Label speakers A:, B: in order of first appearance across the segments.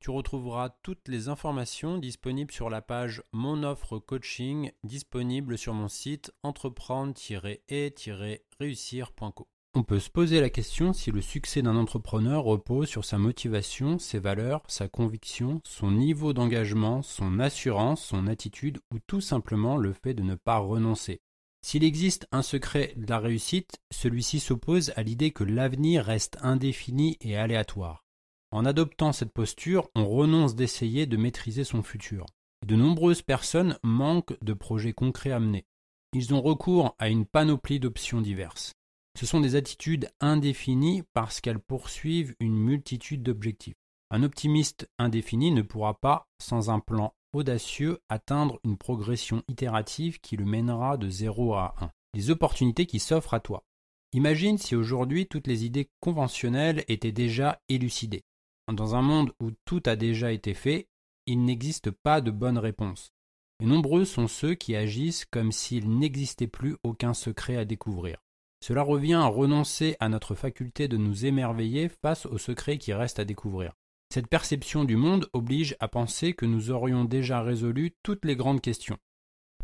A: Tu retrouveras toutes les informations disponibles sur la page Mon offre coaching disponible sur mon site entreprendre-et-réussir.co. On peut se poser la question si le succès d'un entrepreneur repose sur sa motivation, ses valeurs, sa conviction, son niveau d'engagement, son assurance, son attitude ou tout simplement le fait de ne pas renoncer. S'il existe un secret de la réussite, celui-ci s'oppose à l'idée que l'avenir reste indéfini et aléatoire. En adoptant cette posture, on renonce d'essayer de maîtriser son futur. De nombreuses personnes manquent de projets concrets à mener. Ils ont recours à une panoplie d'options diverses. Ce sont des attitudes indéfinies parce qu'elles poursuivent une multitude d'objectifs. Un optimiste indéfini ne pourra pas, sans un plan audacieux, atteindre une progression itérative qui le mènera de 0 à 1. Les opportunités qui s'offrent à toi. Imagine si aujourd'hui toutes les idées conventionnelles étaient déjà élucidées. Dans un monde où tout a déjà été fait, il n'existe pas de bonne réponse. Et nombreux sont ceux qui agissent comme s'il n'existait plus aucun secret à découvrir. Cela revient à renoncer à notre faculté de nous émerveiller face aux secrets qui restent à découvrir. Cette perception du monde oblige à penser que nous aurions déjà résolu toutes les grandes questions.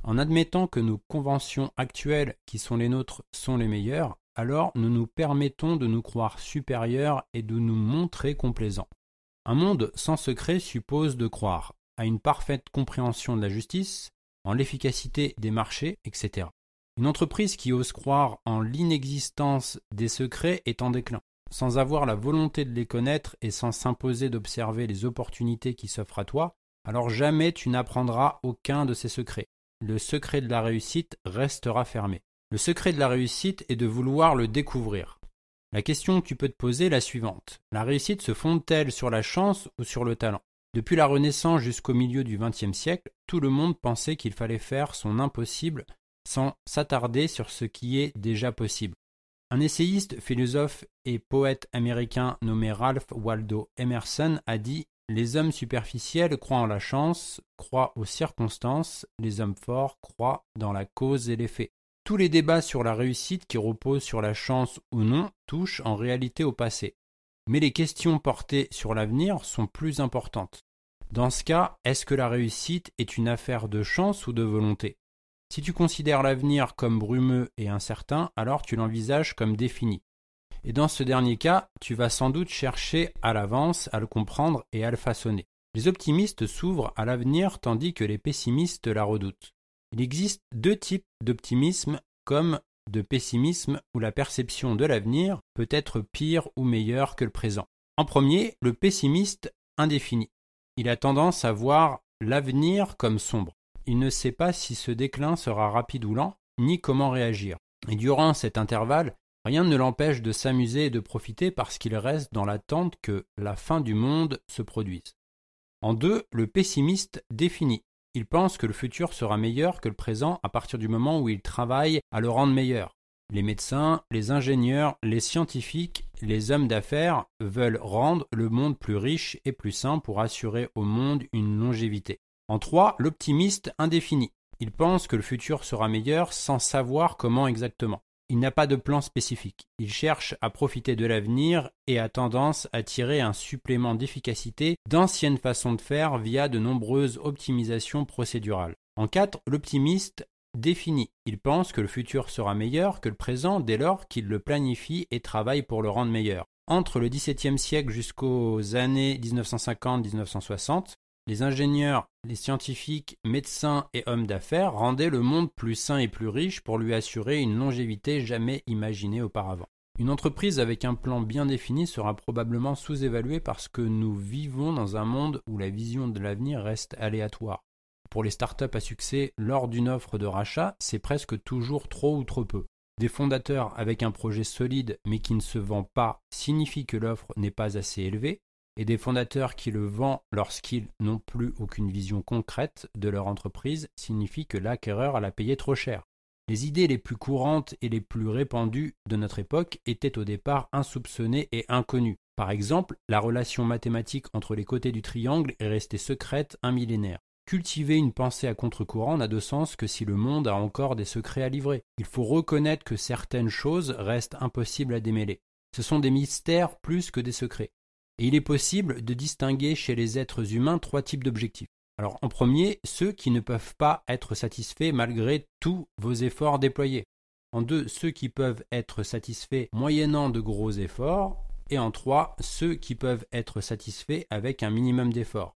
A: En admettant que nos conventions actuelles qui sont les nôtres sont les meilleures, alors nous nous permettons de nous croire supérieurs et de nous montrer complaisants. Un monde sans secret suppose de croire à une parfaite compréhension de la justice, en l'efficacité des marchés, etc. Une entreprise qui ose croire en l'inexistence des secrets est en déclin. Sans avoir la volonté de les connaître et sans s'imposer d'observer les opportunités qui s'offrent à toi, alors jamais tu n'apprendras aucun de ces secrets. Le secret de la réussite restera fermé. Le secret de la réussite est de vouloir le découvrir. La question que tu peux te poser est la suivante. La réussite se fonde-t-elle sur la chance ou sur le talent? Depuis la Renaissance jusqu'au milieu du XXe siècle, tout le monde pensait qu'il fallait faire son impossible sans s'attarder sur ce qui est déjà possible. Un essayiste, philosophe et poète américain nommé Ralph Waldo Emerson a dit Les hommes superficiels croient en la chance, croient aux circonstances, les hommes forts croient dans la cause et l'effet. Tous les débats sur la réussite qui reposent sur la chance ou non touchent en réalité au passé. Mais les questions portées sur l'avenir sont plus importantes. Dans ce cas, est-ce que la réussite est une affaire de chance ou de volonté? Si tu considères l'avenir comme brumeux et incertain, alors tu l'envisages comme défini. Et dans ce dernier cas, tu vas sans doute chercher à l'avance à le comprendre et à le façonner. Les optimistes s'ouvrent à l'avenir tandis que les pessimistes la redoutent. Il existe deux types d'optimisme comme de pessimisme où la perception de l'avenir peut être pire ou meilleure que le présent. En premier, le pessimiste indéfini. Il a tendance à voir l'avenir comme sombre. Il ne sait pas si ce déclin sera rapide ou lent, ni comment réagir. Et durant cet intervalle, rien ne l'empêche de s'amuser et de profiter parce qu'il reste dans l'attente que la fin du monde se produise. En deux, le pessimiste définit. Il pense que le futur sera meilleur que le présent à partir du moment où il travaille à le rendre meilleur. Les médecins, les ingénieurs, les scientifiques, les hommes d'affaires veulent rendre le monde plus riche et plus sain pour assurer au monde une longévité. En 3, l'optimiste indéfini. Il pense que le futur sera meilleur sans savoir comment exactement. Il n'a pas de plan spécifique. Il cherche à profiter de l'avenir et a tendance à tirer un supplément d'efficacité d'anciennes façons de faire via de nombreuses optimisations procédurales. En 4, l'optimiste défini. Il pense que le futur sera meilleur que le présent dès lors qu'il le planifie et travaille pour le rendre meilleur. Entre le XVIIe siècle jusqu'aux années 1950-1960, les ingénieurs, les scientifiques, médecins et hommes d'affaires rendaient le monde plus sain et plus riche pour lui assurer une longévité jamais imaginée auparavant. Une entreprise avec un plan bien défini sera probablement sous-évaluée parce que nous vivons dans un monde où la vision de l'avenir reste aléatoire. Pour les startups à succès, lors d'une offre de rachat, c'est presque toujours trop ou trop peu. Des fondateurs avec un projet solide mais qui ne se vend pas signifie que l'offre n'est pas assez élevée, et des fondateurs qui le vendent lorsqu'ils n'ont plus aucune vision concrète de leur entreprise signifie que l'acquéreur l'a payé trop cher. Les idées les plus courantes et les plus répandues de notre époque étaient au départ insoupçonnées et inconnues. Par exemple, la relation mathématique entre les côtés du triangle est restée secrète un millénaire. Cultiver une pensée à contre-courant n'a de sens que si le monde a encore des secrets à livrer. Il faut reconnaître que certaines choses restent impossibles à démêler. Ce sont des mystères plus que des secrets. Et il est possible de distinguer chez les êtres humains trois types d'objectifs. Alors en premier, ceux qui ne peuvent pas être satisfaits malgré tous vos efforts déployés. En deux, ceux qui peuvent être satisfaits moyennant de gros efforts. Et en trois, ceux qui peuvent être satisfaits avec un minimum d'efforts.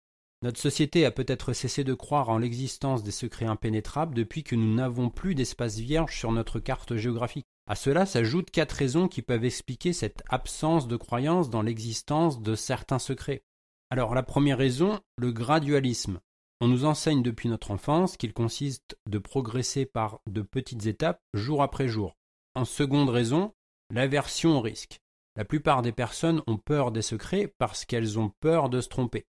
A: Notre société a peut-être cessé de croire en l'existence des secrets impénétrables depuis que nous n'avons plus d'espace vierge sur notre carte géographique. À cela s'ajoutent quatre raisons qui peuvent expliquer cette absence de croyance dans l'existence de certains secrets. Alors la première raison, le gradualisme. On nous enseigne depuis notre enfance qu'il consiste de progresser par de petites étapes jour après jour. En seconde raison, l'aversion au risque. La plupart des personnes ont peur des secrets parce qu'elles ont peur de se tromper.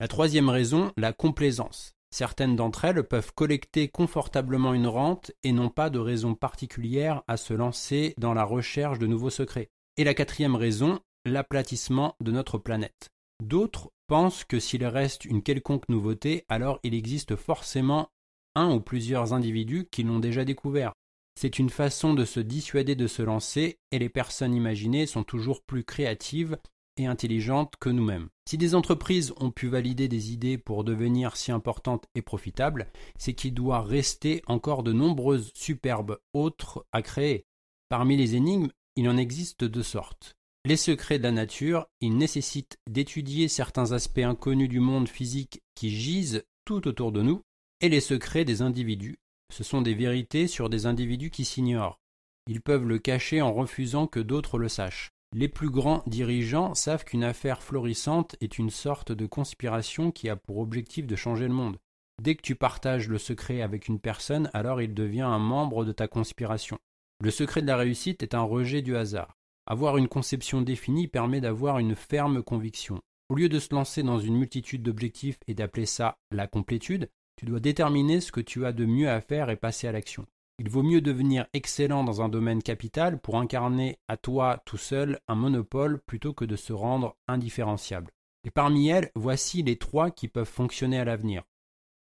A: La troisième raison, la complaisance. Certaines d'entre elles peuvent collecter confortablement une rente et n'ont pas de raison particulière à se lancer dans la recherche de nouveaux secrets. Et la quatrième raison, l'aplatissement de notre planète. D'autres pensent que s'il reste une quelconque nouveauté, alors il existe forcément un ou plusieurs individus qui l'ont déjà découvert. C'est une façon de se dissuader de se lancer, et les personnes imaginées sont toujours plus créatives et intelligentes que nous-mêmes. Si des entreprises ont pu valider des idées pour devenir si importantes et profitables, c'est qu'il doit rester encore de nombreuses superbes autres à créer. Parmi les énigmes, il en existe deux sortes. Les secrets de la nature, ils nécessitent d'étudier certains aspects inconnus du monde physique qui gisent tout autour de nous, et les secrets des individus, ce sont des vérités sur des individus qui s'ignorent. Ils peuvent le cacher en refusant que d'autres le sachent. Les plus grands dirigeants savent qu'une affaire florissante est une sorte de conspiration qui a pour objectif de changer le monde. Dès que tu partages le secret avec une personne, alors il devient un membre de ta conspiration. Le secret de la réussite est un rejet du hasard. Avoir une conception définie permet d'avoir une ferme conviction. Au lieu de se lancer dans une multitude d'objectifs et d'appeler ça la complétude, tu dois déterminer ce que tu as de mieux à faire et passer à l'action. Il vaut mieux devenir excellent dans un domaine capital pour incarner à toi tout seul un monopole plutôt que de se rendre indifférenciable. Et parmi elles, voici les trois qui peuvent fonctionner à l'avenir.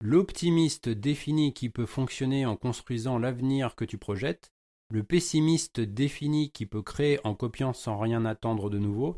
A: L'optimiste défini qui peut fonctionner en construisant l'avenir que tu projettes, le pessimiste défini qui peut créer en copiant sans rien attendre de nouveau,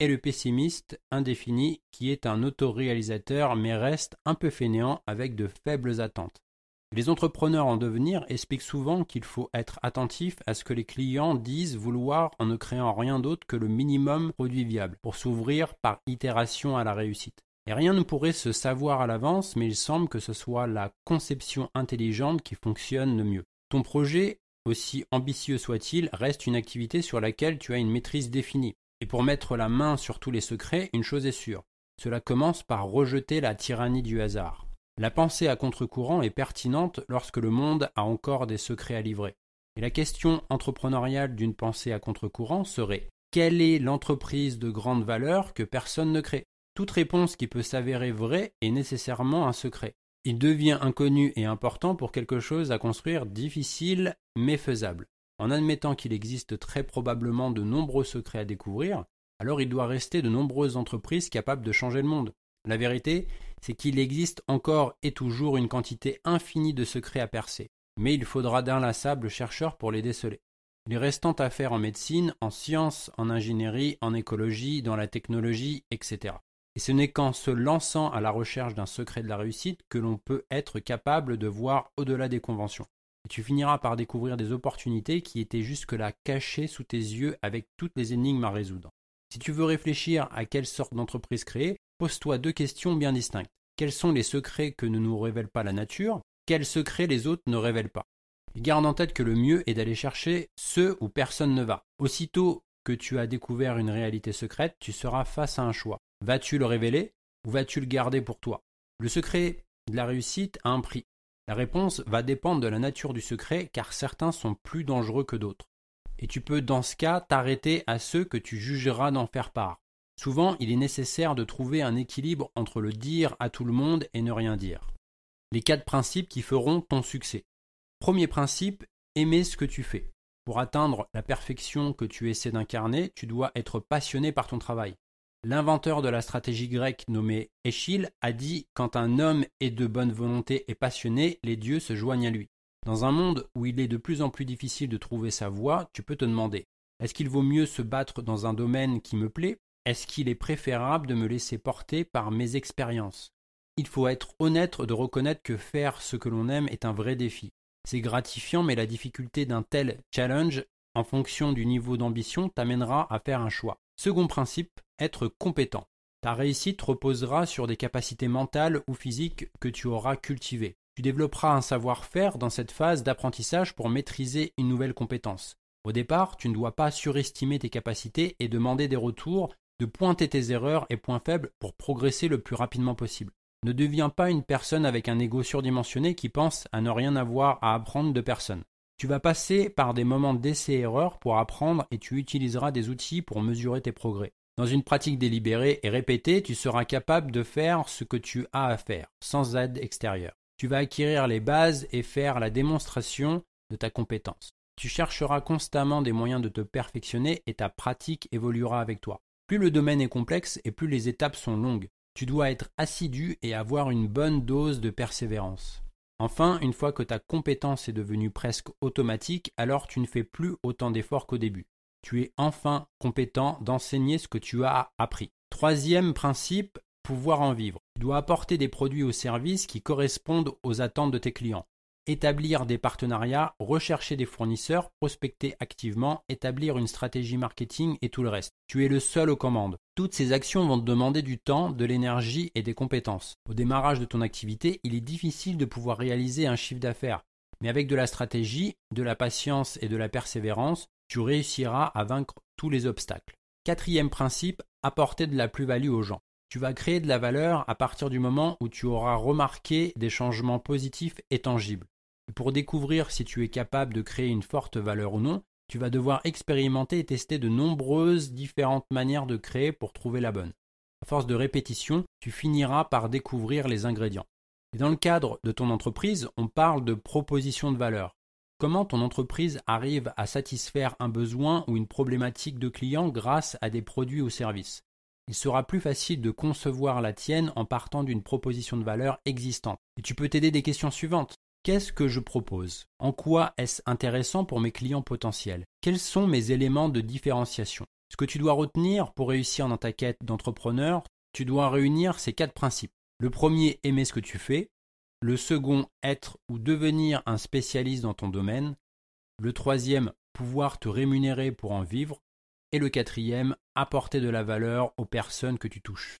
A: et le pessimiste indéfini qui est un autoréalisateur mais reste un peu fainéant avec de faibles attentes. Les entrepreneurs en devenir expliquent souvent qu'il faut être attentif à ce que les clients disent vouloir en ne créant rien d'autre que le minimum produit viable pour s'ouvrir par itération à la réussite. Et rien ne pourrait se savoir à l'avance, mais il semble que ce soit la conception intelligente qui fonctionne le mieux. Ton projet aussi ambitieux soit-il, reste une activité sur laquelle tu as une maîtrise définie. Et pour mettre la main sur tous les secrets, une chose est sûre. Cela commence par rejeter la tyrannie du hasard. La pensée à contre-courant est pertinente lorsque le monde a encore des secrets à livrer. Et la question entrepreneuriale d'une pensée à contre-courant serait quelle est l'entreprise de grande valeur que personne ne crée? Toute réponse qui peut s'avérer vraie est nécessairement un secret. Il devient inconnu et important pour quelque chose à construire difficile mais faisable. En admettant qu'il existe très probablement de nombreux secrets à découvrir, alors il doit rester de nombreuses entreprises capables de changer le monde. La vérité, c'est qu'il existe encore et toujours une quantité infinie de secrets à percer, mais il faudra d'inlassables chercheurs pour les déceler. Les restants à faire en médecine, en sciences, en ingénierie, en écologie, dans la technologie, etc. Et ce n'est qu'en se lançant à la recherche d'un secret de la réussite que l'on peut être capable de voir au-delà des conventions. Et tu finiras par découvrir des opportunités qui étaient jusque-là cachées sous tes yeux avec toutes les énigmes à résoudre. Si tu veux réfléchir à quelle sorte d'entreprise créer, pose-toi deux questions bien distinctes. Quels sont les secrets que ne nous révèle pas la nature? Quels secrets les autres ne révèlent pas? Garde en tête que le mieux est d'aller chercher ceux où personne ne va. Aussitôt que tu as découvert une réalité secrète, tu seras face à un choix. Vas-tu le révéler ou vas-tu le garder pour toi? Le secret de la réussite a un prix. La réponse va dépendre de la nature du secret car certains sont plus dangereux que d'autres. Et tu peux dans ce cas t'arrêter à ceux que tu jugeras d'en faire part. Souvent, il est nécessaire de trouver un équilibre entre le dire à tout le monde et ne rien dire. Les quatre principes qui feront ton succès. Premier principe, aimer ce que tu fais. Pour atteindre la perfection que tu essaies d'incarner, tu dois être passionné par ton travail. L'inventeur de la stratégie grecque nommé Échille a dit Quand un homme est de bonne volonté et passionné, les dieux se joignent à lui. Dans un monde où il est de plus en plus difficile de trouver sa voie, tu peux te demander Est-ce qu'il vaut mieux se battre dans un domaine qui me plaît Est-ce qu'il est préférable de me laisser porter par mes expériences? Il faut être honnête de reconnaître que faire ce que l'on aime est un vrai défi. C'est gratifiant, mais la difficulté d'un tel challenge, en fonction du niveau d'ambition, t'amènera à faire un choix. Second principe, être compétent. Ta réussite reposera sur des capacités mentales ou physiques que tu auras cultivées. Tu développeras un savoir-faire dans cette phase d'apprentissage pour maîtriser une nouvelle compétence. Au départ, tu ne dois pas surestimer tes capacités et demander des retours, de pointer tes erreurs et points faibles pour progresser le plus rapidement possible. Ne deviens pas une personne avec un ego surdimensionné qui pense à ne rien avoir à apprendre de personne. Tu vas passer par des moments d'essai-erreur pour apprendre et tu utiliseras des outils pour mesurer tes progrès. Dans une pratique délibérée et répétée, tu seras capable de faire ce que tu as à faire, sans aide extérieure. Tu vas acquérir les bases et faire la démonstration de ta compétence. Tu chercheras constamment des moyens de te perfectionner et ta pratique évoluera avec toi. Plus le domaine est complexe et plus les étapes sont longues. Tu dois être assidu et avoir une bonne dose de persévérance. Enfin, une fois que ta compétence est devenue presque automatique, alors tu ne fais plus autant d'efforts qu'au début. Tu es enfin compétent d'enseigner ce que tu as appris. Troisième principe, pouvoir en vivre. Tu dois apporter des produits ou services qui correspondent aux attentes de tes clients établir des partenariats, rechercher des fournisseurs, prospecter activement, établir une stratégie marketing et tout le reste. Tu es le seul aux commandes. Toutes ces actions vont te demander du temps, de l'énergie et des compétences. Au démarrage de ton activité, il est difficile de pouvoir réaliser un chiffre d'affaires. Mais avec de la stratégie, de la patience et de la persévérance, tu réussiras à vaincre tous les obstacles. Quatrième principe, apporter de la plus-value aux gens. Tu vas créer de la valeur à partir du moment où tu auras remarqué des changements positifs et tangibles. Pour découvrir si tu es capable de créer une forte valeur ou non, tu vas devoir expérimenter et tester de nombreuses différentes manières de créer pour trouver la bonne. À force de répétition, tu finiras par découvrir les ingrédients. Et dans le cadre de ton entreprise, on parle de proposition de valeur. Comment ton entreprise arrive à satisfaire un besoin ou une problématique de client grâce à des produits ou services? Il sera plus facile de concevoir la tienne en partant d'une proposition de valeur existante. Et tu peux t'aider des questions suivantes. Qu'est-ce que je propose? En quoi est-ce intéressant pour mes clients potentiels? Quels sont mes éléments de différenciation? Ce que tu dois retenir pour réussir dans ta quête d'entrepreneur, tu dois réunir ces quatre principes. Le premier, aimer ce que tu fais. Le second, être ou devenir un spécialiste dans ton domaine. Le troisième, pouvoir te rémunérer pour en vivre. Et le quatrième, apporter de la valeur aux personnes que tu touches.